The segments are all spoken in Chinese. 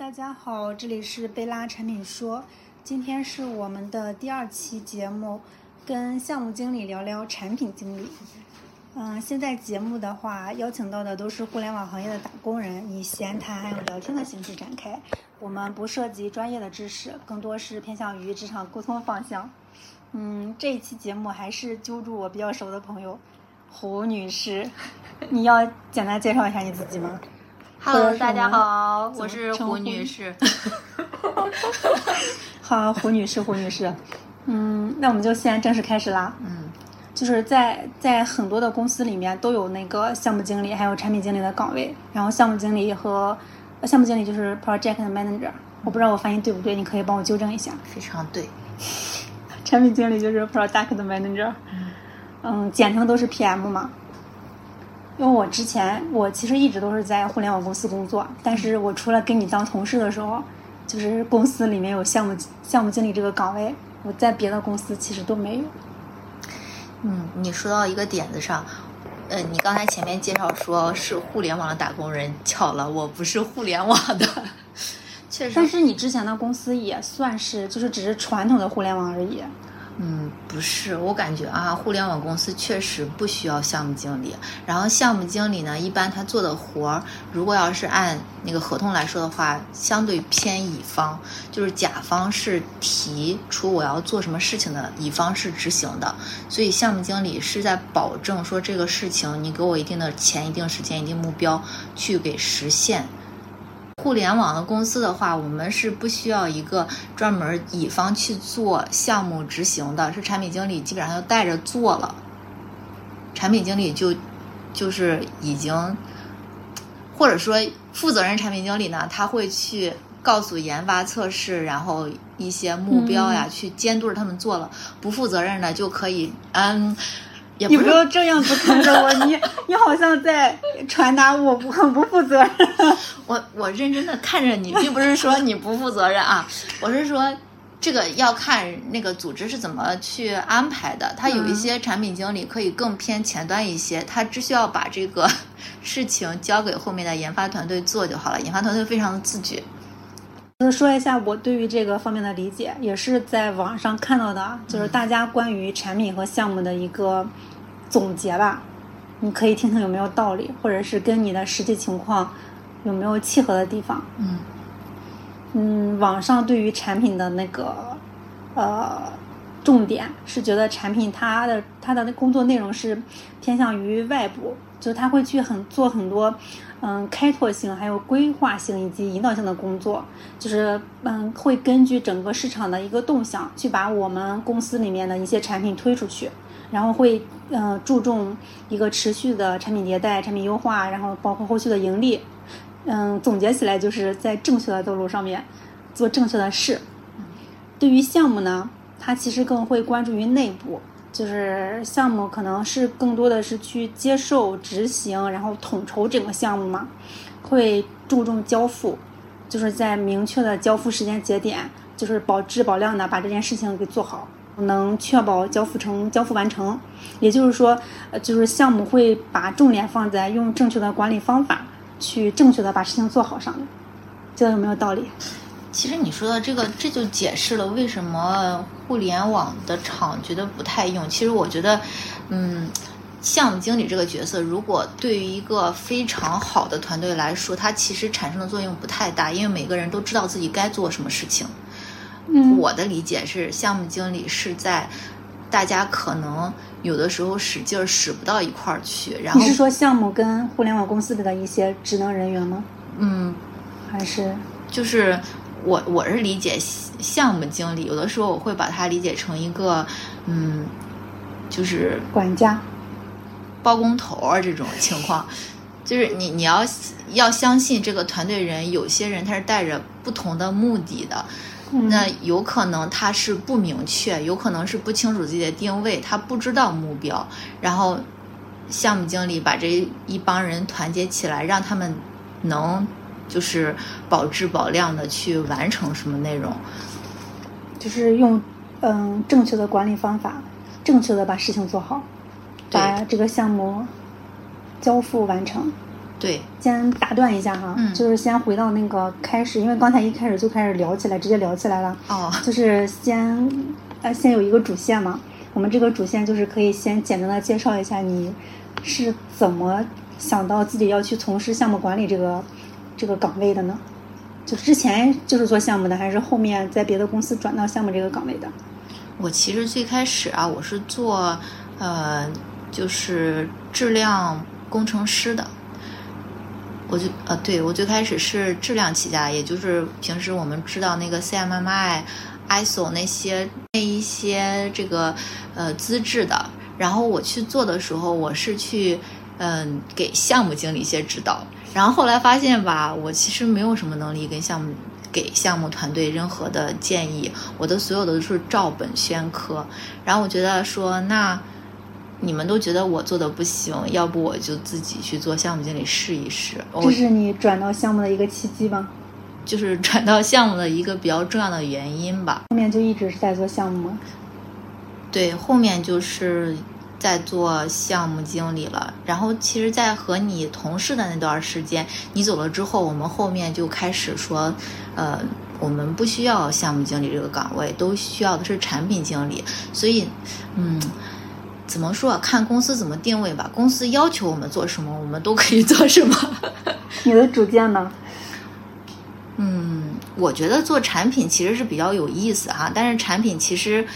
大家好，这里是贝拉产品说，今天是我们的第二期节目，跟项目经理聊聊产品经理。嗯，现在节目的话，邀请到的都是互联网行业的打工人，以闲谈还有聊天的形式展开。我们不涉及专业的知识，更多是偏向于职场沟通方向。嗯，这一期节目还是揪住我比较熟的朋友胡女士，你要简单介绍一下你自己吗？Hello，大家好，我是胡女士。好，胡女士，胡女士，嗯，那我们就先正式开始啦。嗯，就是在在很多的公司里面都有那个项目经理还有产品经理的岗位，然后项目经理和呃项目经理就是 project manager，我不知道我发音对不对，你可以帮我纠正一下。非常对。产品经理就是 product manager，嗯，简称都是 PM 嘛。因为我之前我其实一直都是在互联网公司工作，但是我除了跟你当同事的时候，就是公司里面有项目项目经理这个岗位，我在别的公司其实都没有。嗯，你说到一个点子上，呃，你刚才前面介绍说是互联网的打工人，巧了，我不是互联网的，确实但，是你之前的公司也算是，就是只是传统的互联网而已。嗯，不是，我感觉啊，互联网公司确实不需要项目经理。然后项目经理呢，一般他做的活儿，如果要是按那个合同来说的话，相对偏乙方，就是甲方是提出我要做什么事情的，乙方是执行的。所以项目经理是在保证说这个事情你给我一定的钱、一定时间、一定目标去给实现。互联网的公司的话，我们是不需要一个专门乙方去做项目执行的，是产品经理基本上就带着做了。产品经理就就是已经，或者说负责人产品经理呢，他会去告诉研发、测试，然后一些目标呀，去监督着他们做了。不负责任的就可以，嗯，也不你不要这样子看着我，你你好像在传达我不很不负责任。我我认真的看着你，并不是说你不负责任啊，我是说这个要看那个组织是怎么去安排的。他有一些产品经理可以更偏前端一些，他只需要把这个 事情交给后面的研发团队做就好了。研发团队非常的自觉。就是说一下我对于这个方面的理解，也是在网上看到的，就是大家关于产品和项目的一个总结吧。你可以听听有没有道理，或者是跟你的实际情况有没有契合的地方。嗯嗯，网上对于产品的那个呃重点是觉得产品它的它的工作内容是偏向于外部，就他会去很做很多嗯开拓性、还有规划性以及引导性的工作，就是嗯会根据整个市场的一个动向去把我们公司里面的一些产品推出去，然后会嗯、注重一个持续的产品迭代、产品优化，然后包括后续的盈利。嗯，总结起来就是在正确的道路上面做正确的事。对于项目呢，它其实更会关注于内部，就是项目可能是更多的是去接受、执行，然后统筹整个项目嘛，会注重交付，就是在明确的交付时间节点，就是保质保量的把这件事情给做好。能确保交付成交付完成，也就是说，呃，就是项目会把重点放在用正确的管理方法去正确的把事情做好上面，这个有没有道理？其实你说的这个，这就解释了为什么互联网的厂觉得不太用。其实我觉得，嗯，项目经理这个角色，如果对于一个非常好的团队来说，它其实产生的作用不太大，因为每个人都知道自己该做什么事情。嗯我的理解是，项目经理是在大家可能有的时候使劲儿使不到一块儿去，然后你是说项目跟互联网公司里的一些职能人员吗？嗯，还是就是我我是理解项目经理，有的时候我会把它理解成一个嗯，就是管家？包工头儿这种情况，就是你你要要相信这个团队人，有些人他是带着不同的目的的，嗯那有可能他是不明确，有可能是不清楚自己的定位，他不知道目标，然后项目经理把这一帮人团结起来，让他们能就是保质保量的去完成什么内容。就是用嗯正确的管理方法，正确的把事情做好，把这个项目交付完成。对，先打断一下哈，嗯就是先回到那个开始，因为刚才一开始就开始聊起来，直接聊起来了。哦，就是先呃先有一个主线嘛，我们这个主线就是可以先简单的介绍一下你是怎么想到自己要去从事项目管理这个这个岗位的呢？就之前就是做项目的，还是后面在别的公司转到项目这个岗位的？我其实最开始啊，我是做呃，就是质量工程师的。我就呃，对我最开始是质量起家，也就是平时我们知道那个 CMMI、ISO 那些那一些这个呃资质的。然后我去做的时候，我是去嗯、给项目经理一些指导。然后后来发现吧，我其实没有什么能力跟项目给项目团队任何的建议，我的所有的都是照本宣科。然后我觉得说，那你们都觉得我做的不行，要不我就自己去做项目经理试一试。这是你转到项目的一个契机吗？就是转到项目的一个比较重要的原因吧。后面就一直是在做项目吗？对，后面就是在做项目经理了。然后其实，在和你同事的那段时间，你走了之后，我们后面就开始说，呃，我们不需要项目经理这个岗位，都需要的是产品经理。所以，嗯。怎么说啊？看公司怎么定位吧。公司要求我们做什么，我们都可以做什么。你的主见呢？嗯，我觉得做产品其实是比较有意思哈，但是产品其实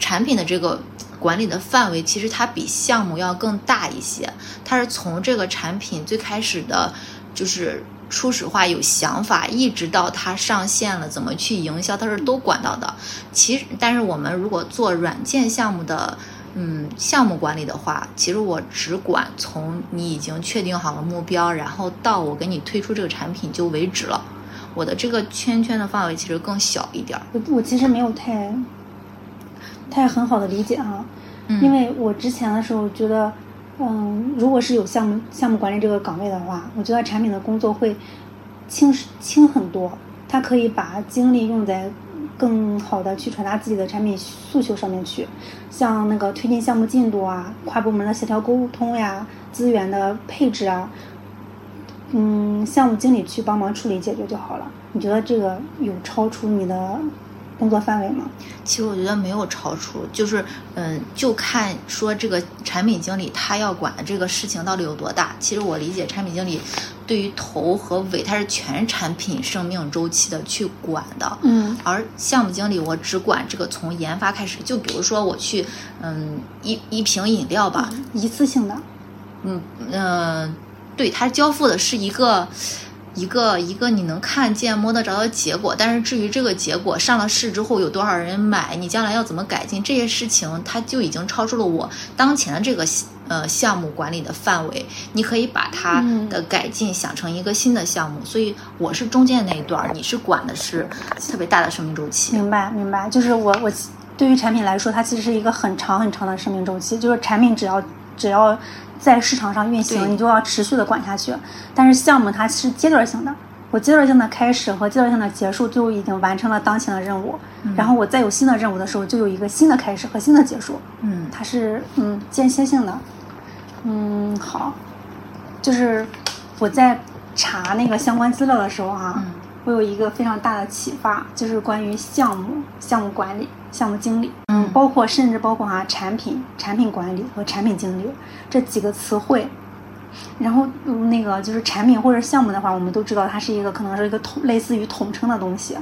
产品的这个管理的范围，其实它比项目要更大一些。它是从这个产品最开始的，就是初始化有想法，一直到它上线了，怎么去营销，它是都管到的。其实，但是我们如果做软件项目的。嗯，项目管理的话，其实我只管从你已经确定好了目标，然后到我给你推出这个产品就为止了。我的这个圈圈的范围其实更小一点儿。我我其实没有太太很好的理解哈，嗯因为我之前的时候觉得，嗯，如果是有项目项目管理这个岗位的话，我觉得产品的工作会轻轻很多，它可以把精力用在更好的去传达自己的产品诉求上面去，像那个推进项目进度啊，跨部门的协调沟通呀，资源的配置啊，嗯，项目经理去帮忙处理解决就好了。你觉得这个有超出你的工作范围吗？其实我觉得没有超出，就是嗯，就看说这个产品经理他要管的这个事情到底有多大。其实我理解产品经理对于头和尾，他是全产品生命周期的去管的。嗯而项目经理，我只管这个从研发开始，就比如说我去，嗯，一一瓶饮料吧，一次性的，嗯嗯、呃对，他交付的是一个一个一个你能看见摸得着的结果，但是至于这个结果上了市之后有多少人买，你将来要怎么改进这些事情，它就已经超出了我当前的这个呃项目管理的范围。你可以把它嗯的改进想成一个新的项目，所以我是中间那一段儿，你是管的是特别大的生命周期。明白明白。就是我我对于产品来说，它其实是一个很长很长的生命周期，就是产品只要只要在市场上运行，你就要持续的管下去。但是项目它是阶段性的，我阶段性的开始和阶段性的结束就已经完成了当前的任务，然后我再有新的任务的时候，就有一个新的开始和新的结束。嗯它是嗯间歇性的。嗯，好，就是我在查那个相关资料的时候啊，嗯我有一个非常大的启发，就是关于项目、项目管理、项目经理，嗯包括甚至包括啊产品、产品管理和产品经理这几个词汇。然后嗯那个就是产品或者项目的话，我们都知道它是一个可能是一个统类似于统称的东西，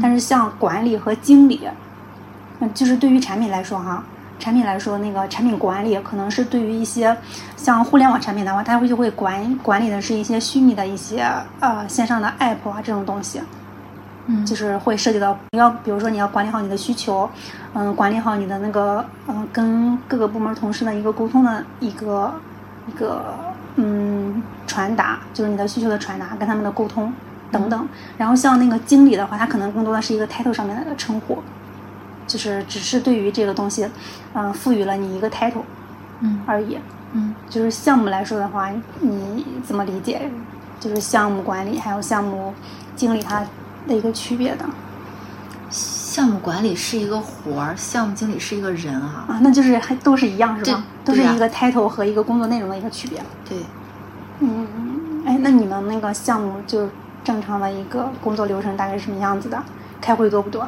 但是像管理和经理，嗯，就是对于产品来说哈，产品来说那个产品管理可能是对于一些像互联网产品的话，它会就会管管理的是一些虚拟的一些呃线上的 app 啊这种东西，嗯。就是会涉及到你要比如说你要管理好你的需求，嗯，管理好你的那个嗯跟各个部门同事的一个沟通的一个一个嗯传达，就是你的需求的传达跟他们的沟通等等。然后像那个经理的话，他可能更多的是一个 title 上面的称呼，就是只是对于这个东西，嗯、赋予了你一个 title 嗯而已。嗯就是项目来说的话，你怎么理解？就是项目管理还有项目经理它的一个区别的项目管理是一个活儿，项目经理是一个人啊。啊？那就是还都是一样是吧？对对呀都是一个 title 和一个工作内容的一个区别。对，嗯，哎那你们那个项目就正常的一个工作流程大概是什么样子的？开会多不多？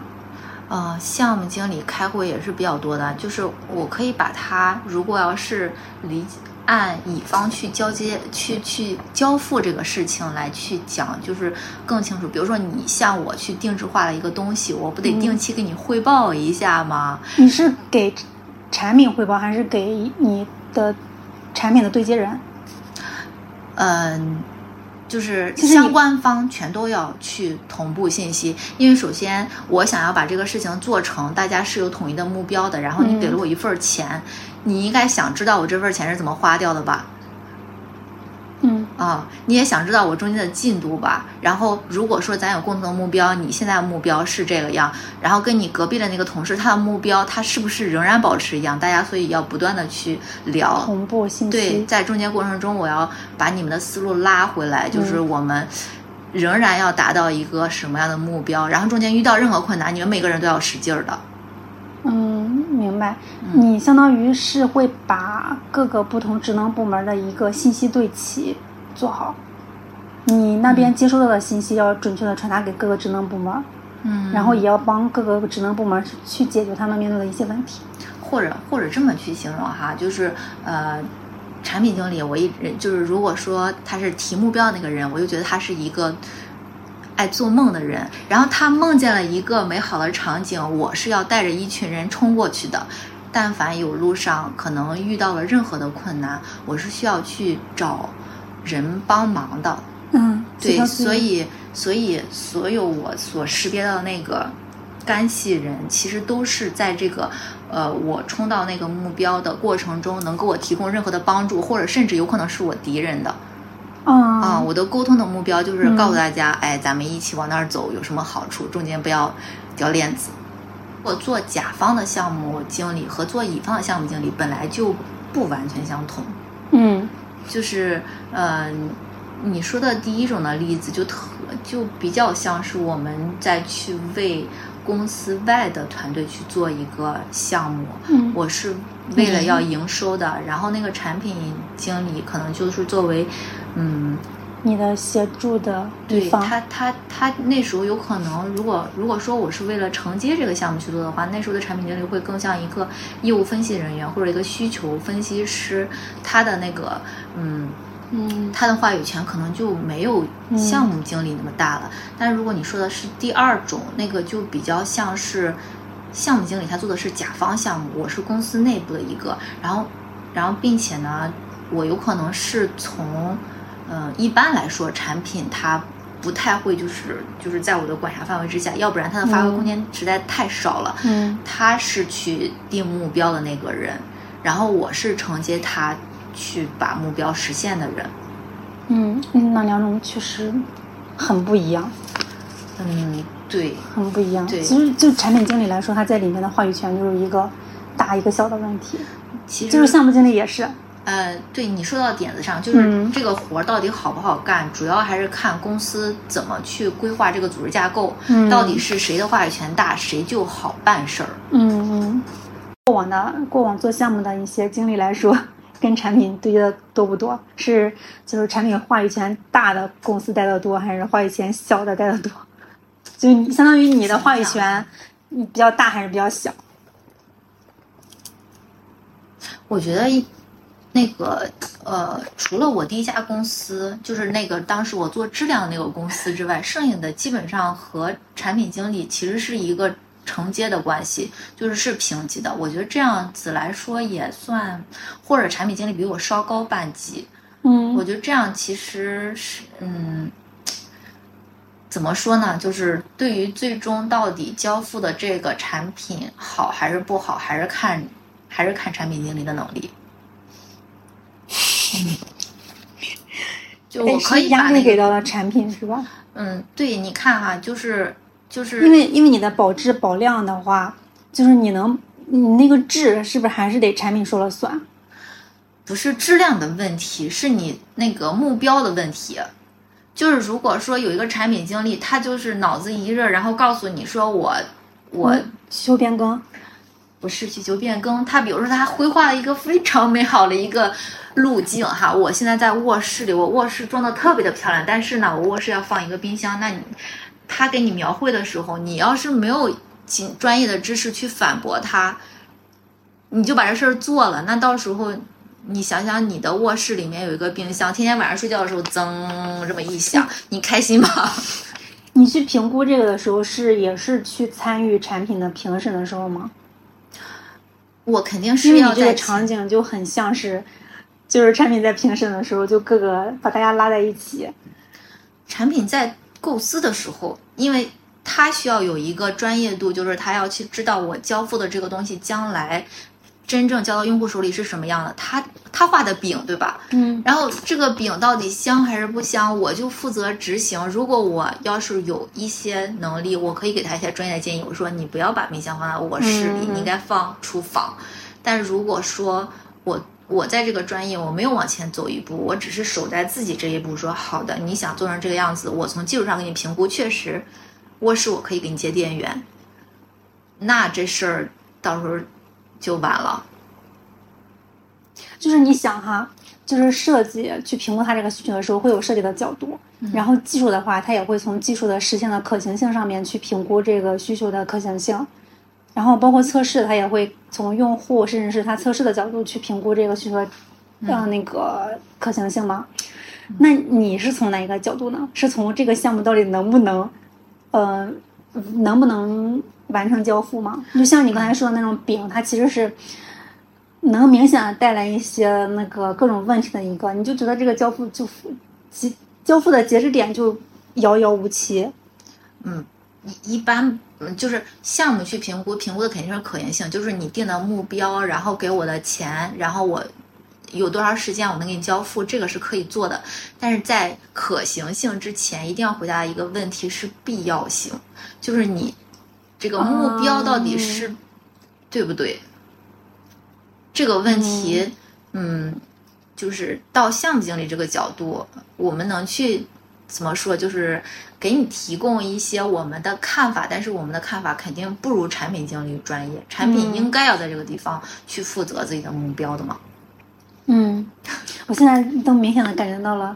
呃，项目经理开会也是比较多的，就是我可以把它，如果要是理按乙方去交接、去去交付这个事情来去讲，就是更清楚。比如说你向我去定制化了一个东西，我不得定期给你汇报一下吗？你是给产品汇报，还是给你的产品的对接人？嗯，就是相关方全都要去同步信息，因为首先我想要把这个事情做成，大家是有统一的目标的。然后你给了我一份儿钱，你应该想知道我这份儿钱是怎么花掉的吧？嗯啊，你也想知道我中间的进度吧？然后如果说咱有共同的目标，你现在的目标是这个样，然后跟你隔壁的那个同事他的目标，他是不是仍然保持一样？大家所以要不断的去聊，同步信息。对，在中间过程中，我要把你们的思路拉回来，就是我们仍然要达到一个什么样的目标，然后中间遇到任何困难，你们每个人都要使劲儿的。嗯，明白。你相当于是会把各个不同职能部门的一个信息对齐做好，你那边接收到的信息要准确的传达给各个职能部门，嗯然后也要帮各个职能部门去解决他们面对的一些问题。或者或者这么去形容哈，就是呃，产品经理，我一直就是如果说他是提目标的那个人，我就觉得他是一个爱做梦的人，然后他梦见了一个美好的场景，我是要带着一群人冲过去的。但凡有路上可能遇到了任何的困难，我是需要去找人帮忙的。嗯，对，所以所以所有我所识别到的那个干系人，其实都是在这个呃我冲到那个目标的过程中，能给我提供任何的帮助，或者甚至有可能是我敌人的啊。啊，我的沟通的目标就是嗯告诉大家，哎，咱们一起往那儿走有什么好处，中间不要掉链子。我做甲方的项目经理和做乙方的项目经理本来就不完全相同。嗯就是呃，你说的第一种的例子就特就比较像是我们在去为公司外的团队去做一个项目，嗯我是为了要营收的，然后那个产品经理可能就是作为嗯。你的协助的一方，对他，他他那时候有可能，如果如果说我是为了承接这个项目去做的话，那时候的产品经理会更像一个业务分析人员或者一个需求分析师，他的那个嗯嗯。他的话语权可能就没有项目经理那么大了。但是如果你说的是第二种，那个就比较像是项目经理，他做的是甲方项目，我是公司内部的一个，然后然后并且呢，我有可能是从嗯、呃一般来说产品它。不太会，就是就是在我的管辖范围之下，要不然它的发挥空间实在太少了。嗯他是去定目标的那个人，然后我是承接他去把目标实现的人。嗯，那两种确实很不一样，嗯，对，很不一样。对其实就产品经理来说，他在里面的话语权就是一个大一个小的问题，其实就是项目经理也是。呃，对你说到点子上，就是嗯这个活儿到底好不好干，主要还是看公司怎么去规划这个组织架构，嗯到底是谁的话语权大，谁就好办事儿。嗯嗯，过往的过往做项目的一些经历来说，跟产品对接的多不多？是就是产品话语权大的公司带的多，还是话语权小的带的多？就你相当于你的话语权，你比较大还是比较小？我觉得一那个呃，除了我第一家公司，就是那个当时我做质量的那个公司之外，剩下的基本上和产品经理其实是一个承接的关系，就是是平级的。我觉得这样子来说也算，或者产品经理比我稍高半级，嗯我觉得这样其实是嗯。怎么说呢？就是对于最终到底交付的这个产品好还是不好，还是看还是看产品经理的能力。就我可以压把那个，力给到的产品是吧？嗯，对，你看哈，就是就是，因为因为你的保质保量的话，就是你能你那个质是不是还是得产品说了算？不是质量的问题，是你那个目标的问题。就是如果说有一个产品经理，他就是脑子一热，然后告诉你说我我修变更，不是需求变更，他比如说他规划了一个非常美好的一个路径哈。我现在在卧室里，我卧室装的特别的漂亮，但是呢，我卧室要放一个冰箱，那你他给你描绘的时候，你要是没有专专业的知识去反驳他，你就把这事儿做了，那到时候你想想，你的卧室里面有一个冰箱，天天晚上睡觉的时候噌这么一响，你开心吗？你去评估这个的时候，是也是去参与产品的评审的时候吗？我肯定是要在场景就很像是，就是产品在评审的时候，就各个把大家拉在一起。产品在构思的时候，因为它需要有一个专业度，就是他要去知道我交付的这个东西将来。真正交到用户手里是什么样的？他他画的饼，对吧？嗯。然后这个饼到底香还是不香，我就负责执行。如果我要是有一些能力，我可以给他一些专业的建议。我说你不要把冰箱放在卧室里，你应该放厨房。但如果说我我在这个专业我没有往前走一步，我只是守在自己这一步，说好的，你想做成这个样子，我从技术上给你评估，确实卧室我可以给你接电源。那这事儿到时候。就完了，就是你想哈，就是设计去评估它这个需求的时候，会有设计的角度，然后技术的话，它也会从技术的实现的可行性上面去评估这个需求的可行性，然后包括测试，它也会从用户甚至是它测试的角度去评估这个需求的那个可行性吗？那你是从哪一个角度呢？是从这个项目到底能不能，呃，能不能？完成交付吗？就像你刚才说的那种饼，它其实是能明显带来一些那个各种问题的一个，你就觉得这个交付就结交付的截止点就遥遥无期。嗯，一一般就是项目去评估，评估的肯定是可行性，就是你定的目标，然后给我的钱，然后我有多长时间我能给你交付，这个是可以做的。但是在可行性之前，一定要回答一个问题是必要性，就是你。这个目标到底是对不对？这个问题，嗯，就是到项目经理这个角度，我们能去怎么说？就是给你提供一些我们的看法，但是我们的看法肯定不如产品经理专业。产品应该要在这个地方去负责自己的目标的嘛？嗯，我现在都明显的感觉到了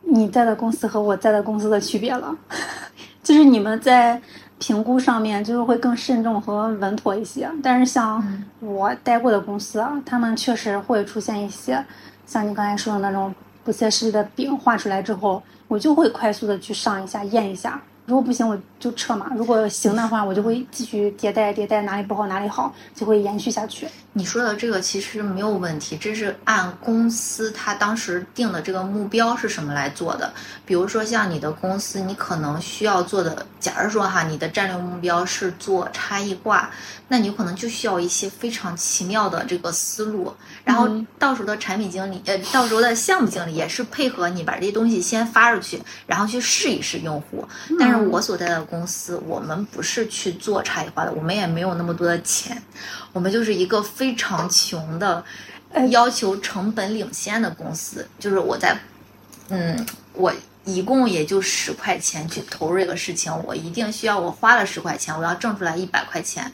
你在的公司和我在的公司的区别了，就是你们在。评估上面就是会更慎重和稳妥一些，但是像我待过的公司啊，他们确实会出现一些像你刚才说的那种不切实际的饼画出来之后，我就会快速的去上一下验一下。如果不行，我就撤嘛。如果行的话，我就会继续迭代，迭代哪里不好哪里好，就会延续下去。你说的这个其实没有问题，这是按公司他当时定的这个目标是什么来做的。比如说像你的公司，你可能需要做的，假如说哈，你的战略目标是做差异化，那你可能就需要一些非常奇妙的这个思路。然后到时候的产品经理，呃，到时候的项目经理也是配合你把这些东西先发出去，然后去试一试用户。但是我所在的公司，我们不是去做差异化的，我们也没有那么多的钱，我们就是一个非常穷的，要求成本领先的公司。就是我在，嗯，我一共也就十块钱去投入这个事情，我一定需要我花了十块钱，我要挣出来一百块钱。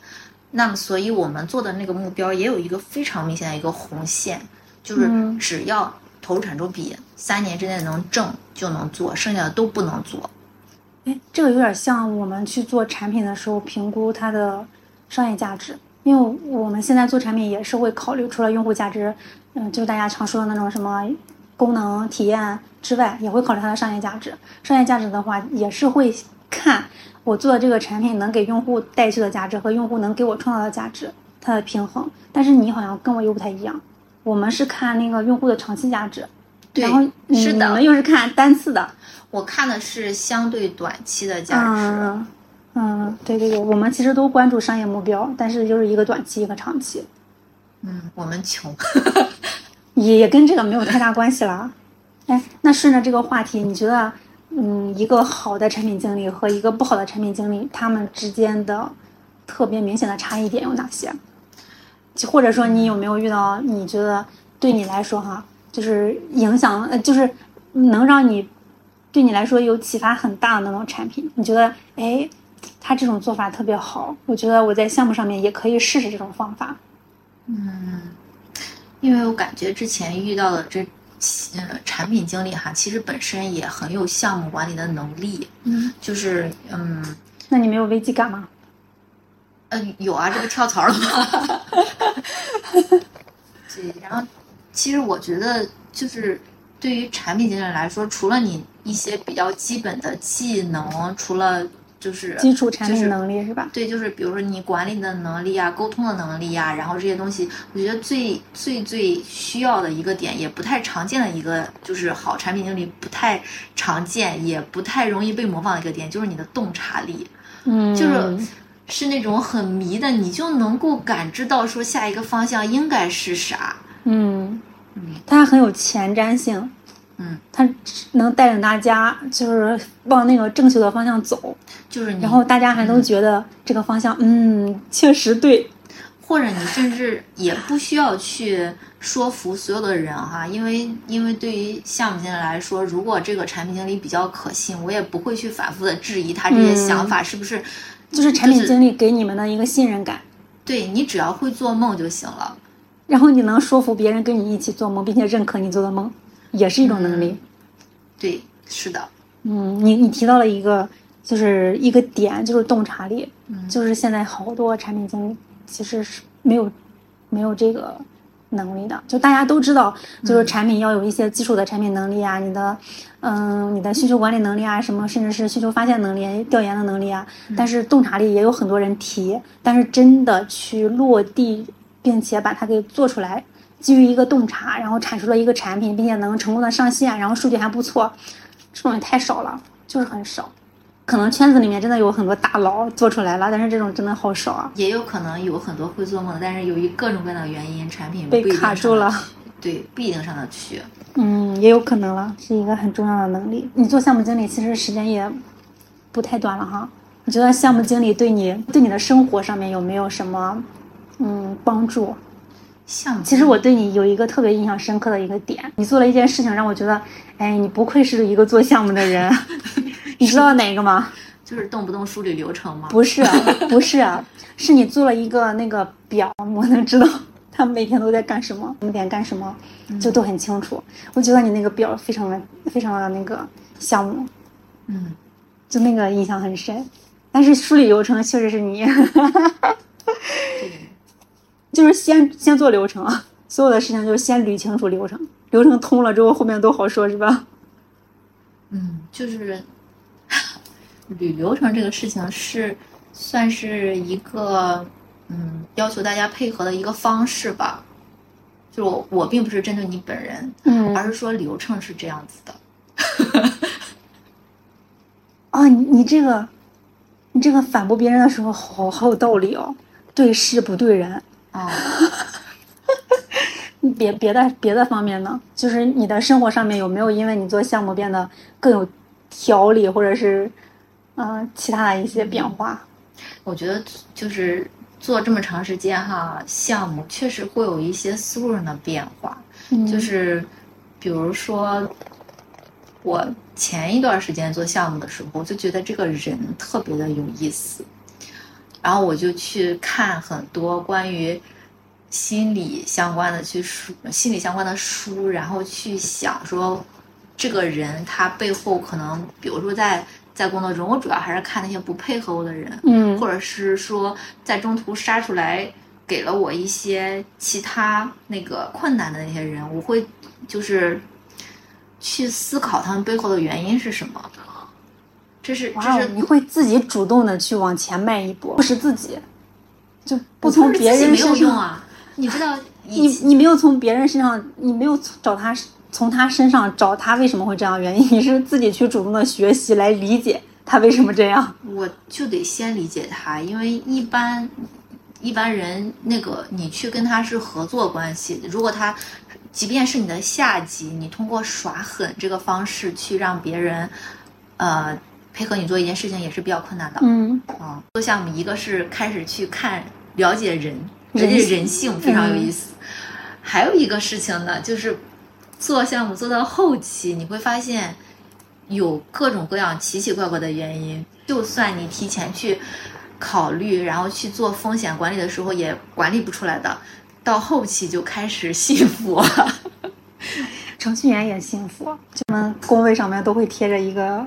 那么，所以我们做的那个目标也有一个非常明显的一个红线，就是只要投入产出比三年之内能挣就能做，剩下的都不能做。哎，这个有点像我们去做产品的时候评估它的商业价值，因为我们现在做产品也是会考虑除了用户价值，嗯，就是大家常说的那种什么功能体验之外，也会考虑它的商业价值。商业价值的话，也是会看我做的这个产品能给用户带去的价值和用户能给我创造的价值它的平衡。但是你好像跟我又不太一样，我们是看那个用户的长期价值，然后是的，你们又是看单次的。我看的是相对短期的价值，嗯，对对对，我们其实都关注商业目标，但是就是一个短期，一个长期。嗯，我们穷，也也跟这个没有太大关系了。哎，那顺着这个话题，你觉得，嗯，一个好的产品经理和一个不好的产品经理，他们之间的特别明显的差异点有哪些？或者说，你有没有遇到你觉得对你来说哈，就是影响，呃，就是能让你。对你来说有启发很大的那种产品，你觉得哎，他这种做法特别好，我觉得我在项目上面也可以试试这种方法。嗯，因为我感觉之前遇到的这呃产品经理哈，其实本身也很有项目管理的能力，嗯，就是嗯那你没有危机感吗？呃有啊，这不跳槽了吗？对，然后其实我觉得就是对于产品经理来说，除了你一些比较基本的技能，除了就是基础产品能力是吧？对，就是比如说你管理的能力啊、沟通的能力啊、然后这些东西，我觉得最最最需要的一个点，也不太常见的一个，就是好产品经理不太常见，也不太容易被模仿的一个点，就是你的洞察力，嗯，就是是那种很迷的，你就能够感知到说下一个方向应该是啥。嗯嗯，它很有前瞻性，嗯，他能带领大家就是往那个正确的方向走，就是你，然后大家还都觉得这个方向，嗯，确实对。或者你甚至也不需要去说服所有的人哈，因为因为对于项目经理来说，如果这个产品经理比较可信，我也不会去反复的质疑他这些嗯。想法是不是，就是产品就是经理给你们的一个信任感，对你只要会做梦就行了。然后你能说服别人跟你一起做梦，并且认可你做的梦，也是一种能力。对，是的，嗯，你你提到了一个就是一个点，就是洞察力，嗯就是现在好多产品经理其实是没有没有这个能力的。就大家都知道，就是产品要有一些基础的产品能力啊，你的嗯你的需求管理能力啊，什么甚至是需求发现能力、调研的能力啊。但是洞察力也有很多人提，但是真的去落地，并且把它给做出来。基于一个洞察，然后产出了一个产品，并且能成功的上线，然后数据还不错，这种也太少了，就是很少。可能圈子里面真的有很多大佬做出来了，但是这种真的好少啊。也有可能有很多会做梦的，但是由于各种各样的原因，产品被卡住了对，不一定上得去。嗯，也有可能了，是一个很重要的能力。你做项目经理其实时间也不太短了哈。你觉得项目经理对你对你的生活上面有没有什么嗯帮助？项目其实我对你有一个特别印象深刻的一个点，你做了一件事情让我觉得，哎，你不愧是一个做项目的人。你知道哪个吗？就是动不动梳理流程吗？不是啊，不是啊，是你做了一个那个表，我能知道 他每天都在干什么，什么点干什么，就都很清楚。我觉得你那个表非常的非常的那个项目，嗯，就那个印象很深。但是梳理流程确实是你，对，就是先先做流程啊，所有的事情就是先捋清楚流程，流程通了之后后面都好说，是吧？嗯，就是 捋流程这个事情是算是一个嗯要求大家配合的一个方式吧。就我我并不是针对你本人，嗯而是说流程是这样子的。啊，你你这个，你这个反驳别人的时候好好有道理哦，对事不对人。哦，别别的别的方面呢，就是你的生活上面有没有因为你做项目变得更有条理，或者是嗯、呃其他的一些变化？我觉得就是做这么长时间哈，项目确实会有一些思路上的变化。嗯就是比如说，我前一段时间做项目的时候，就觉得这个人特别的有意思，然后我就去看很多关于心理相关的去书，心理相关的书，然后去想说，这个人他背后可能，比如说在在工作中，我主要还是看那些不配合我的人，嗯或者是说在中途杀出来给了我一些其他那个困难的那些人，我会就是去思考他们背后的原因是什么。这是这哇哦，是你会自己主动的去往前迈一步，不是自己，就不从别人身上，用啊！你知道 你你没有从别人身上，你没有找他从他身上找他为什么会这样的原因，你是自己去主动的学习来理解他为什么这样。我就得先理解他，因为一般一般人那个你去跟他是合作关系，如果他即便是你的下级，你通过耍狠这个方式去让别人呃配合你做一件事情也是比较困难的。嗯啊，做项目一个是开始去看了解人，人人性非常有意嗯思。还有一个事情呢，就是做项目做到后期，你会发现有各种各样奇奇怪怪的原因。就算你提前去考虑，然后去做风险管理的时候，也管理不出来的。到后期就开始信佛，程序员也信佛，我们工位上面都会贴着一个，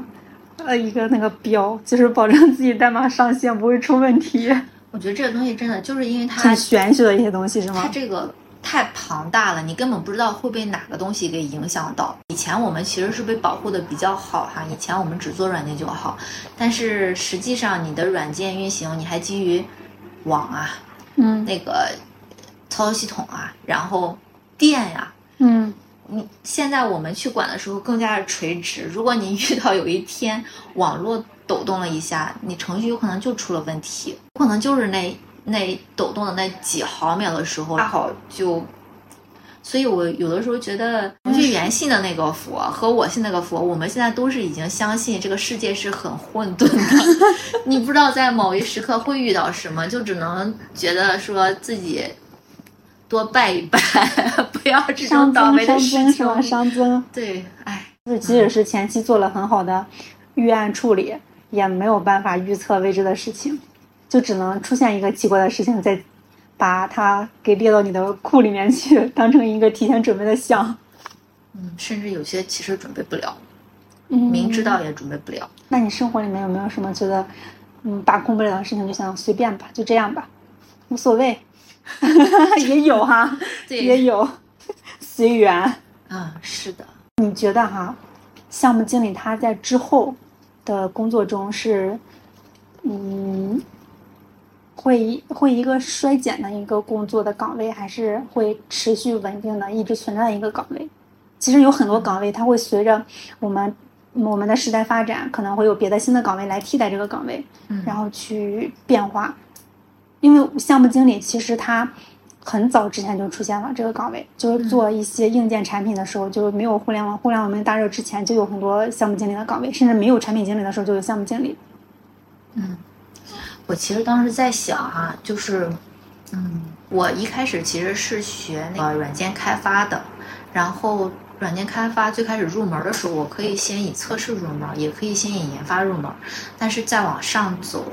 呃，一个那个标，就是保证自己代码上线不会出问题。我觉得这个东西真的就是因为它很玄学的一些东西，是吗？它这个太庞大了，你根本不知道会被哪个东西给影响到。以前我们其实是被保护的比较好哈，以前我们只做软件就好，但是实际上你的软件运行，你还基于网啊，嗯，那个。操作系统啊，然后电呀，嗯，你现在我们去管的时候更加的垂直。如果你遇到有一天网络抖动了一下，你程序有可能就出了问题，可能就是那那抖动的那几毫秒的时候，恰好就。所以我有的时候觉得程序员信的那个佛和我信那个佛，我们现在都是已经相信这个世界是很混沌的，你不知道在某一时刻会遇到什么，就只能觉得说自己。多拜一拜，不要这种倒霉的事情。是吧？熵增。对，哎，就是即使是前期做了很好的预案处理，也没有办法预测未知的事情，就只能出现一个奇怪的事情，再把它给列到你的库里面去，当成一个提前准备的项。嗯，甚至有些其实准备不了，嗯，明知道也准备不了。那你生活里面有没有什么觉得，嗯，把控不了的事情，就想随便吧，就这样吧，无所谓。也有哈，也有随缘啊，是的。你觉得哈，项目经理他在之后的工作中是，嗯，会会一个衰减的一个工作的岗位，还是会持续稳定的一直存在的一个岗位？其实有很多岗位，它会随着我们我们的时代发展，可能会有别的新的岗位来替代这个岗位，然后去变化。因为项目经理其实他很早之前就出现了这个岗位，就是做一些硬件产品的时候，就是没有互联网互联网没大热之前，就有很多项目经理的岗位，甚至没有产品经理的时候就有项目经理。嗯，我其实当时在想哈，就是，嗯，我一开始其实是学那个软件开发的，然后软件开发最开始入门的时候，我可以先以测试入门，也可以先以研发入门，但是再往上走，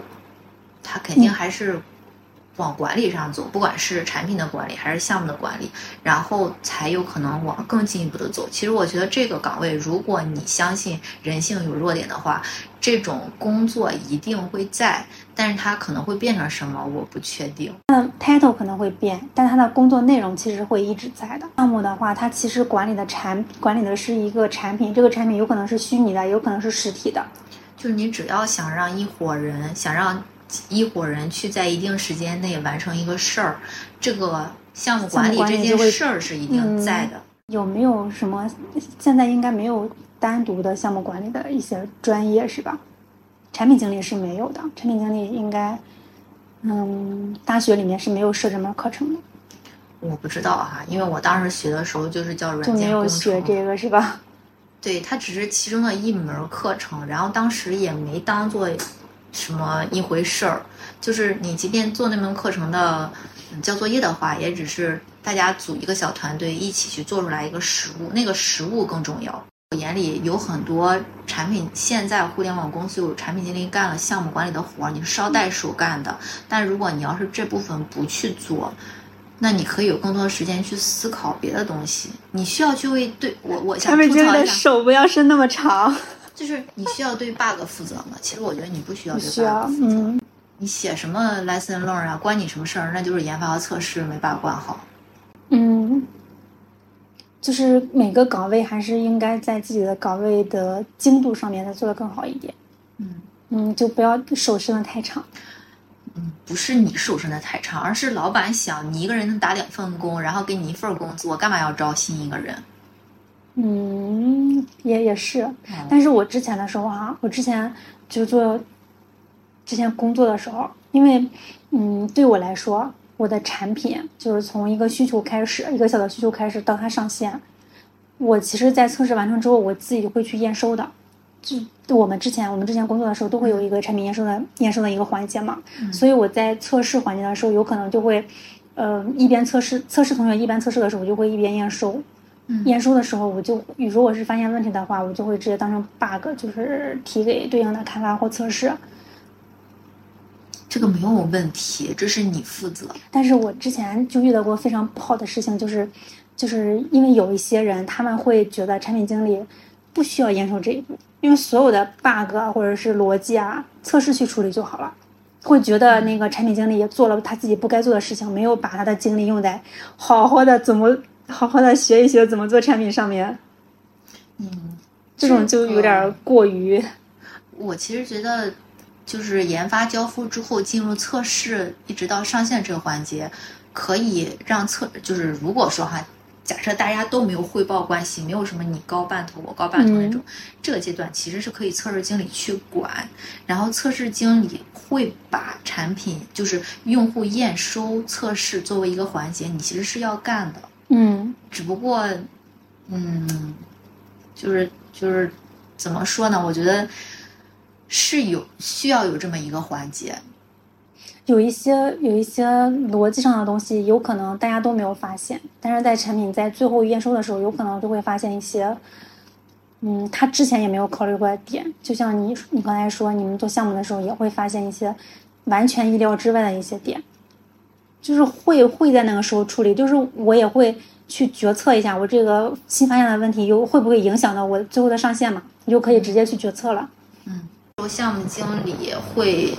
它肯定还是。往管理上走，不管是产品的管理还是项目的管理，然后才有可能往更进一步的走。其实我觉得这个岗位，如果你相信人性有弱点的话，这种工作一定会在，但是它可能会变成什么，我不确定。那 title 可能会变，但它的工作内容其实会一直在的。项目的话，它其实管理的产管理的是一个产品，这个产品有可能是虚拟的，有可能是实体的。就是你只要想让一伙人，想让。一伙人去在一定时间内完成一个事儿，这个项目管理这件事儿是一定在的。有没有什么？现在应该没有单独的项目管理的一些专业是吧？产品经理是没有的，产品经理应该，嗯，大学里面是没有设这门课程的。我不知道哈，因为我当时学的时候就是叫软件工程。就没有学这个是吧？对，它只是其中的一门课程，然后当时也没当做。什么一回事儿？就是你即便做那门课程的交作业的话，也只是大家组一个小团队一起去做出来一个实物，那个实物更重要。我眼里有很多产品，现在互联网公司有产品经理干了项目管理的活儿，你是捎带手干的。但如果你要是这部分不去做，那你可以有更多的时间去思考别的东西。你需要去为对我，我想吐槽一下，手不要伸那么长。就是你需要对 bug 负责吗？其实我觉得你不需要对 bug 负责。你写什么 lesson learn 啊，关你什么事儿？那就是研发和测试没把管好。嗯，就是每个岗位还是应该在自己的岗位的精度上面再做得更好一点。嗯嗯，就不要手伸的太长。嗯，不是你手伸的太长，而是老板想你一个人能打两份工，然后给你一份工作，干嘛要招新一个人？嗯，也也是，但是我之前的时候哈，我之前就做，之前工作的时候，因为，嗯，对我来说，我的产品就是从一个需求开始，一个小的需求开始到它上线，我其实，在测试完成之后，我自己会去验收的，就我们之前我们之前工作的时候，都会有一个产品验收的验收的一个环节嘛，所以我在测试环节的时候，有可能就会，呃，一边测试测试同学一边测试的时候，我就会一边验收。嗯验收的时候，我就如果是发现问题的话，我就会直接当成 bug，就是提给对应的开发或测试。这个没有问题，这是你负责。但是我之前就遇到过非常不好的事情，就是就是因为有一些人他们会觉得产品经理不需要验收这一步，因为所有的 bug 啊或者是逻辑啊测试去处理就好了，会觉得那个产品经理也做了他自己不该做的事情，没有把他的精力用在好好的怎么好好的学一学怎么做产品上面，嗯，这种就有点过于我其实觉得，就是研发交付之后进入测试，一直到上线这个环节，可以让测，就是如果说哈，假设大家都没有汇报关系，没有什么你高半头我高半头那种，这个阶段其实是可以测试经理去管，然后测试经理会把产品就是用户验收测试作为一个环节，你其实是要干的。嗯只不过，嗯，就是就是怎么说呢？我觉得是有需要有这么一个环节。有一些有一些逻辑上的东西，有可能大家都没有发现，但是在产品在最后验收的时候，有可能就会发现一些，嗯，他之前也没有考虑过的点。就像你你刚才说，你们做项目的时候也会发现一些完全意料之外的一些点，就是会会在那个时候处理。就是我也会去决策一下，我这个新发现的问题有会不会影响到我最后的上线嘛？你就可以直接去决策了。说项目经理会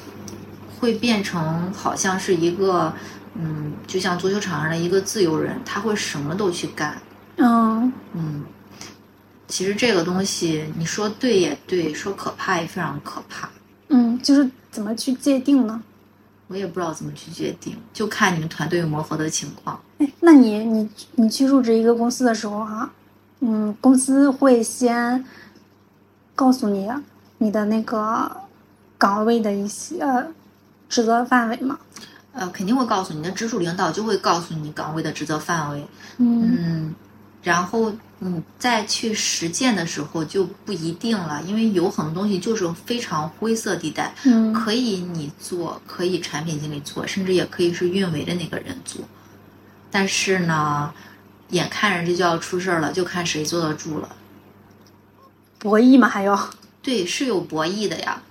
会变成好像是一个，嗯，就像足球场上的一个自由人，他会什么都去干。嗯嗯，其实这个东西你说对也对，说可怕也非常可怕。嗯，就是怎么去界定呢？我也不知道怎么去决定，就看你们团队磨合的情况。哎，那你你你去入职一个公司的时候哈、嗯，公司会先告诉你你的那个岗位的一些职责范围吗？呃，肯定会告诉你的直属领导就会告诉你岗位的职责范围，嗯嗯，然后你再去实践的时候就不一定了，因为有很多东西就是非常灰色地带，嗯可以你做，可以产品经理做，甚至也可以是运维的那个人做，但是呢，眼看着这就要出事儿了，就看谁坐得住了。博弈嘛还要对，是有博弈的呀。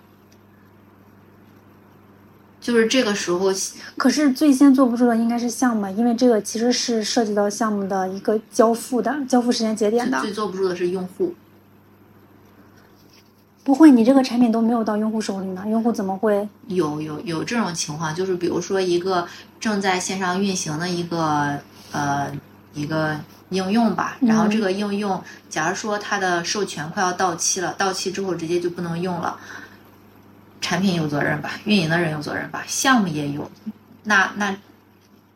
就是这个时候，可是最先坐不住的应该是项目，因为这个其实是涉及到项目的一个交付的交付时间节点的。最坐不住的是用户。不会，你这个产品都没有到用户手里呢，用户怎么会？有有有这种情况，就是比如说一个正在线上运行的一个呃一个应用吧，然后这个应用，假如说它的授权快要到期了，到期之后直接就不能用了，产品有责任吧，运营的人有责任吧，项目也有，那那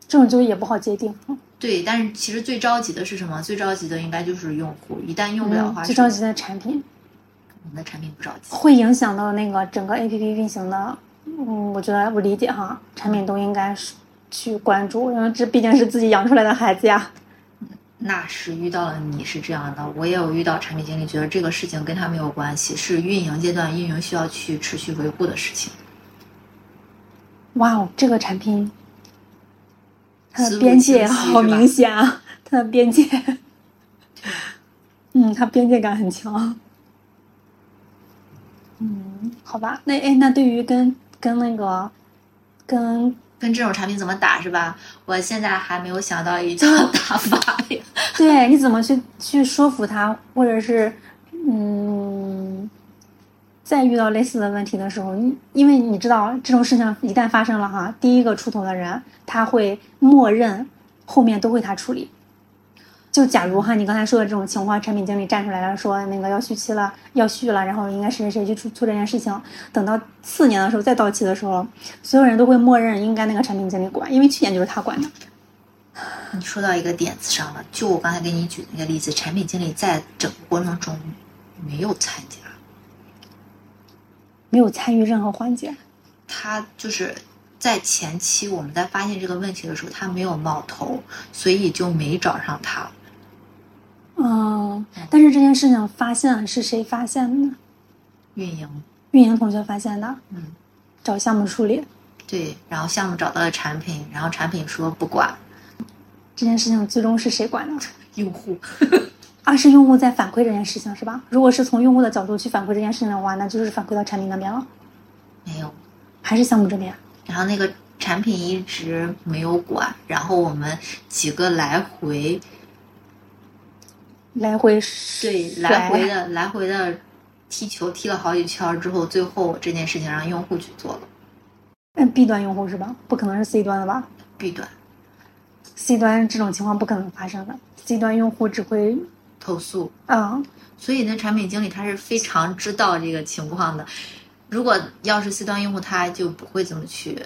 这种就也不好界定。对，但是其实最着急的是什么？最着急的应该就是用户，一旦用不了的话，嗯最着急的产品我们的产品不着急。会影响到那个整个 A P P 运行的。嗯，我觉得我理解哈，产品都应该是去关注，因为这毕竟是自己养出来的孩子呀。那是遇到了你是这样的，我也有遇到产品经理，觉得这个事情跟他没有关系，是运营阶段运营需要去持续维护的事情。哇哦，这个产品它的边界好明显啊，它的边界，嗯，它边界感很强。嗯，好吧，那哎，那对于跟跟那个跟跟这种产品怎么打是吧？我现在还没有想到一套 打法呀。对，你怎么去去说服他，或者是嗯，再遇到类似的问题的时候，你因为你知道这种事情一旦发生了哈，第一个出头的人他会默认后面都会他处理。就假如哈，你刚才说的这种情况，产品经理站出来了，说那个要续期了，要续了，然后应该谁谁谁去出做这件事情，等到次年的时候再到期的时候，所有人都会默认应该那个产品经理管，因为去年就是他管的。你说到一个点子上了，就我刚才给你举那个例子，产品经理在整个过程中没有参加，没有参与任何环节。他就是在前期我们在发现这个问题的时候，他没有冒头，所以就没找上他。嗯，但是这件事情发现是谁发现的呢？运营，运营同学发现的，嗯，找项目处理对，然后项目找到了产品，然后产品说不管这件事情，最终是谁管的？用户。啊，是用户在反馈这件事情是吧？如果是从用户的角度去反馈这件事情的话，那就是反馈到产品那边了，没有，还是项目这边？然后那个产品一直没有管，然后我们几个来回，来回对，来回的来回的踢球踢了好几圈儿之后，最后这件事情让用户去做了。嗯，B 端用户是吧？不可能是 C 端的吧？B 端？C 端这种情况不可能发生的，C 端用户只会投诉，嗯、所以呢产品经理他是非常知道这个情况的。如果要是 C 端用户，他就不会这么去，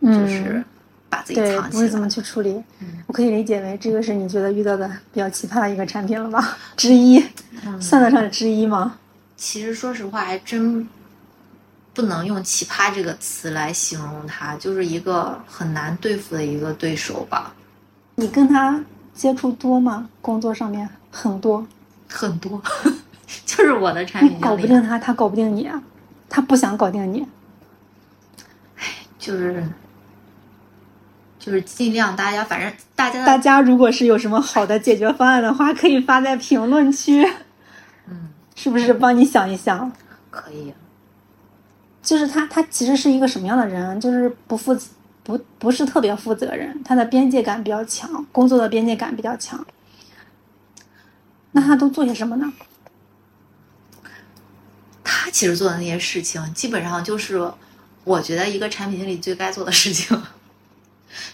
嗯，就是把自己对，藏起来。不会怎么去处理。嗯我可以理解为这个是你觉得遇到的比较奇葩的一个产品了吧？之一，嗯 算得上之一吗？其实说实话，还真不能用“奇葩”这个词来形容他，就是一个很难对付的一个对手吧。你跟他接触多吗？工作上面很多，很多，就是我的产品搞不定他，他搞不定你，啊他不想搞定你。唉就是就是尽量大家，反正大家大家如果是有什么好的解决方案的话，可以发在评论区，嗯 是不是？帮你想一想。可以，就是他，他其实是一个什么样的人？就是不负不不是特别负责任，他的边界感比较强，工作的边界感比较强。那他都做些什么呢？他其实做的那些事情，基本上就是我觉得一个产品经理最该做的事情。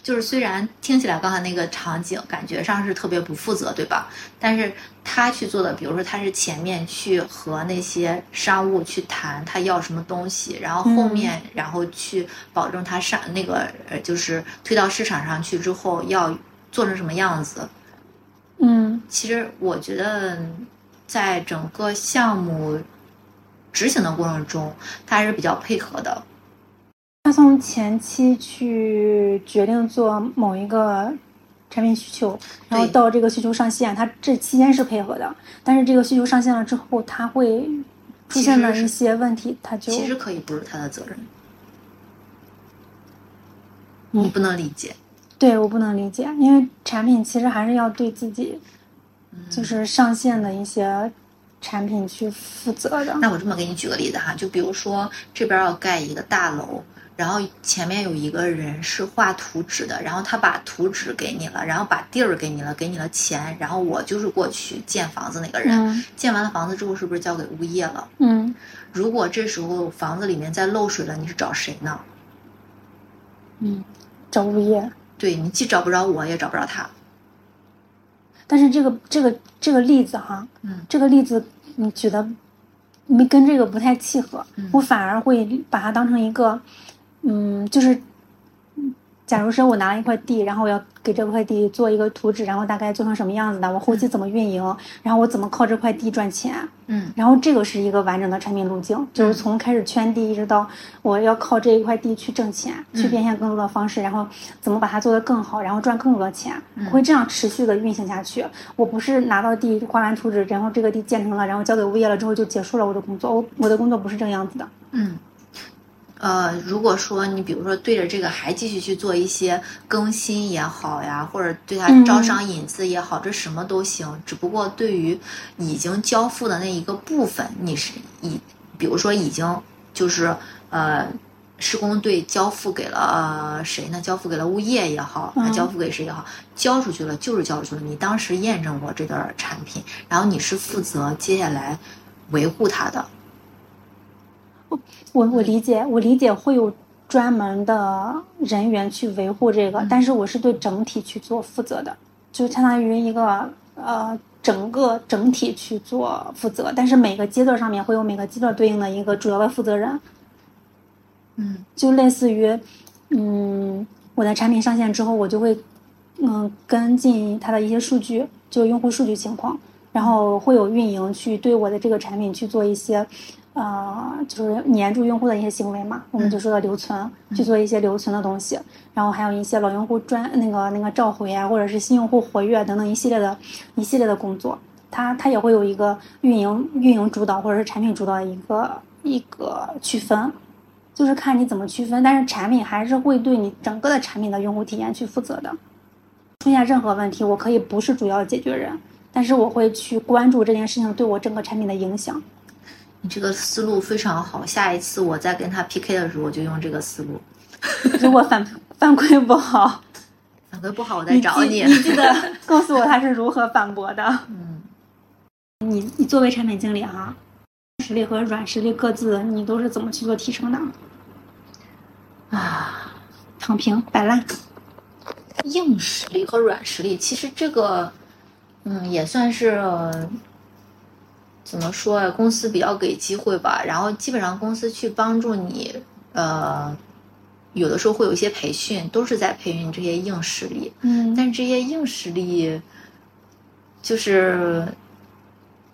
就是虽然听起来刚才那个场景感觉上是特别不负责，对吧？但是他去做的，比如说他是前面去和那些商务去谈他要什么东西，然后后面然后去保证他上那个呃，就是推到市场上去之后要做成什么样子。嗯其实我觉得，在整个项目执行的过程中，他还是比较配合的。他从前期去决定做某一个产品需求，然后到这个需求上线，他这期间是配合的。但是这个需求上线了之后，他会出现了其实是一些问题，他就其实可以不是他的责任，嗯你不能理解。对我不能理解，因为产品其实还是要对自己嗯就是上线的一些产品去负责的。那我这么给你举个例子哈，就比如说这边要盖一个大楼，然后前面有一个人是画图纸的，然后他把图纸给你了，然后把地儿给你了，给你了钱，然后我就是过去建房子那个人，嗯建完了房子之后是不是交给物业了？嗯如果这时候房子里面再漏水了，你是找谁呢？嗯，找物业。对你既找不着我，也找不着他。但是这个这个这个例子哈，嗯这个例子你举的没跟这个不太契合，嗯我反而会把它当成一个，嗯，就是，嗯假如说我拿了一块地，然后我要给这块地做一个图纸，然后大概做成什么样子的，我后期怎么运营，然后我怎么靠这块地赚钱，嗯然后这个是一个完整的产品路径，就是从开始圈地一直到我要靠这一块地去挣钱，去嗯变现更多的方式，然后怎么把它做得更好，然后赚更多的钱，嗯我会这样持续的运行下去。我不是拿到地画完图纸，然后这个地建成了，然后交给物业了之后就结束了我的工作。我我的工作不是这个样子的。嗯。呃，如果说你比如说对着这个还继续去做一些更新也好呀，或者对它嗯招商引资也好，这什么都行。只不过对于已经交付的那一个部分，你是已，比如说已经就是呃，施工队交付给了、呃、谁呢？交付给了物业也好，还交付给谁也好，交出去了就是交出去了。你当时验证过这段产品，然后你是负责接下来维护它的。我我理解，我理解会有专门的人员去维护这个，嗯但是我是对整体去做负责的，就相当于一个呃整个整体去做负责，但是每个阶段上面会有每个阶段对应的一个主要的负责人，嗯就类似于嗯我的产品上线之后，我就会嗯跟进它的一些数据，就用户数据情况，然后会有运营去对我的这个产品去做一些。呃，就是黏住用户的一些行为嘛，我们就说的留存，去做一些留存的东西，然后还有一些老用户专那个那个召回啊，或者是新用户活跃等等一系列的一系列的工作，它它也会有一个运营运营主导或者是产品主导的一个一个区分，就是看你怎么区分，但是产品还是会对你整个的产品的用户体验去负责的。出现任何问题，我可以不是主要解决人，但是我会去关注这件事情对我整个产品的影响。你这个思路非常好，下一次我再跟他 PK 的时候，我就用这个思路。如果反反馈不好，反馈不好，我再找你。你记得告诉我他是如何反驳的。嗯，你你作为产品经理哈，实力和软实力各自，你都是怎么去做提升的？啊，躺平摆烂。硬实力和软实力，其实这个，嗯，也算是怎么说呀？公司比较给机会吧，然后基本上公司去帮助你，呃，有的时候会有一些培训，都是在培训这些硬实力。嗯，但是这些硬实力，就是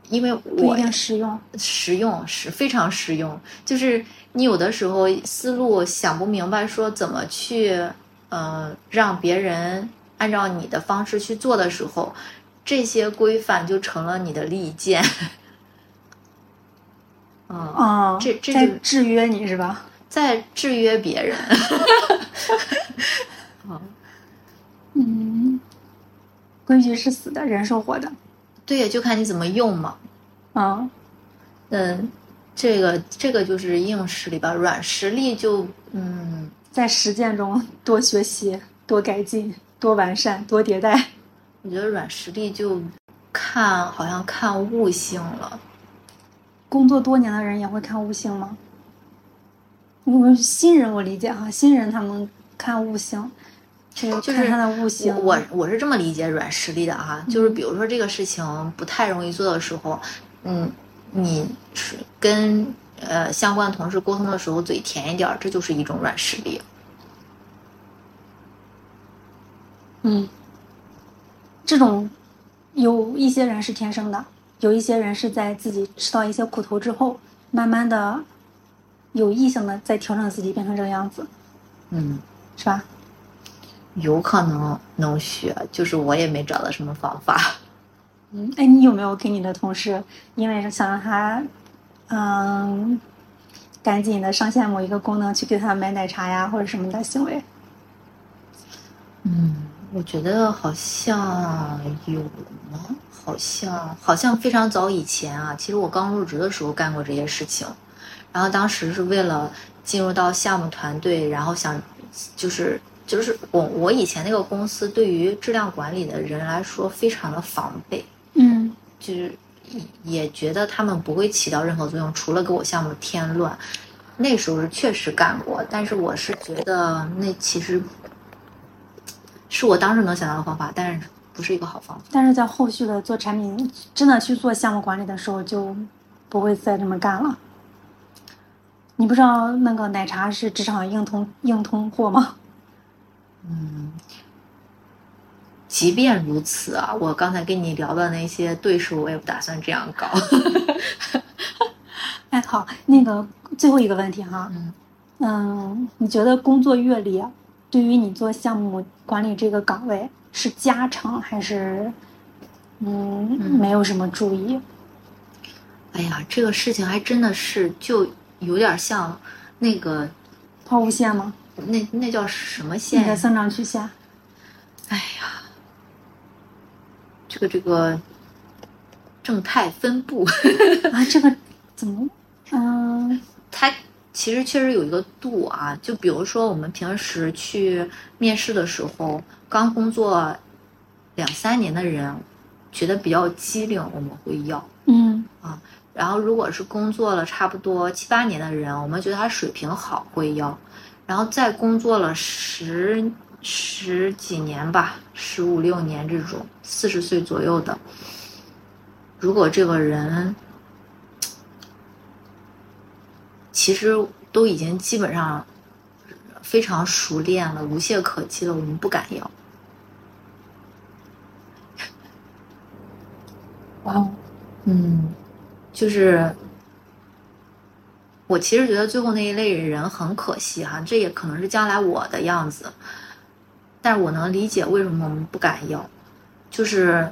因为我实用，实用是非常实用，就是你有的时候思路想不明白，说怎么去。呃，让别人按照你的方式去做的时候，这些规范就成了你的利剑。啊，这这在制约你是吧？在制约别人。嗯，规矩是死的，人是活的。对呀，就看你怎么用嘛。啊，嗯，这个这个就是硬实力吧，软实力就嗯。在实践中多学习、多改进、多完善、多迭代。我觉得软实力就看，好像看悟性了。工作多年的人也会看悟性吗？我们新人我理解哈，新人他们看悟性，就是看他的悟性。我我是这么理解软实力的哈，就是比如说这个事情不太容易做的时候，嗯，你是跟。呃，相关同事沟通的时候嘴甜一点，这就是一种软实力。嗯，这种有一些人是天生的，有一些人是在自己吃到一些苦头之后，慢慢的有意性的在调整自己，变成这个样子。嗯，是吧？有可能能学，就是我也没找到什么方法。嗯，哎，你有没有给你的同事，因为想让他？嗯，赶紧的上线某一个功能去给他买奶茶呀，或者什么的行为。嗯，我觉得好像有吗？好像好像非常早以前啊，其实我刚入职的时候干过这些事情。然后当时是为了进入到项目团队，然后想就是就是我我以前那个公司对于质量管理的人来说非常的防备。嗯，就是。也觉得他们不会起到任何作用，除了给我项目添乱。那时候是确实干过，但是我是觉得那其实是我当时能想到的方法，但是不是一个好方法。但是在后续的做产品，真的去做项目管理的时候，就不会再这么干了。你不知道那个奶茶是职场硬通硬通货吗？嗯。即便如此啊，我刚才跟你聊的那些对手，我也不打算这样搞。哎，好，那个最后一个问题哈，嗯，你觉得工作阅历对于你做项目管理这个岗位是加长还是嗯没有什么注意？哎呀，这个事情还真的是就有点像那个抛物线吗？那那叫什么线？的生长曲线。哎呀。这个这个正态分布啊，这个怎么？嗯，它其实确实有一个度啊。就比如说，我们平时去面试的时候，刚工作两三年的人，觉得比较机灵，我们会要。嗯啊，然后如果是工作了差不多七八年的人，我们觉得他水平好，会要。然后再工作了十。十几年吧，十五六年这种四十岁左右的，如果这个人其实都已经基本上非常熟练了，无懈可击了，我们不敢要。哇，嗯，就是我其实觉得最后那一类人很可惜哈，这也可能是将来我的样子。但是我能理解为什么我们不敢要，就是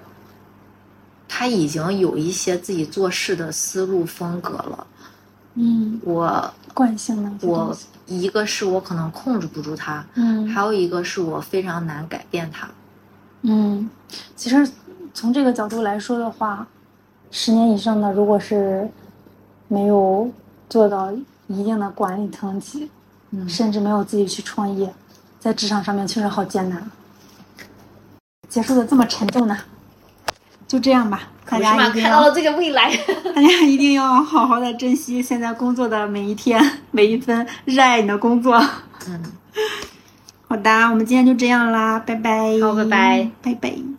他已经有一些自己做事的思路风格了。嗯，我惯性的，我一个是我可能控制不住他，嗯，还有一个是我非常难改变他。嗯，其实从这个角度来说的话，十年以上的如果是没有做到一定的管理层级，嗯甚至没有自己去创业，在职场上面确实好艰难。结束的这么沉重呢，就这样吧，大家一定要看到了这个未来。大家一定要好好的珍惜现在工作的每一天，每一分，热爱你的工作。嗯，好的，我们今天就这样啦，拜拜。好拜拜，拜拜。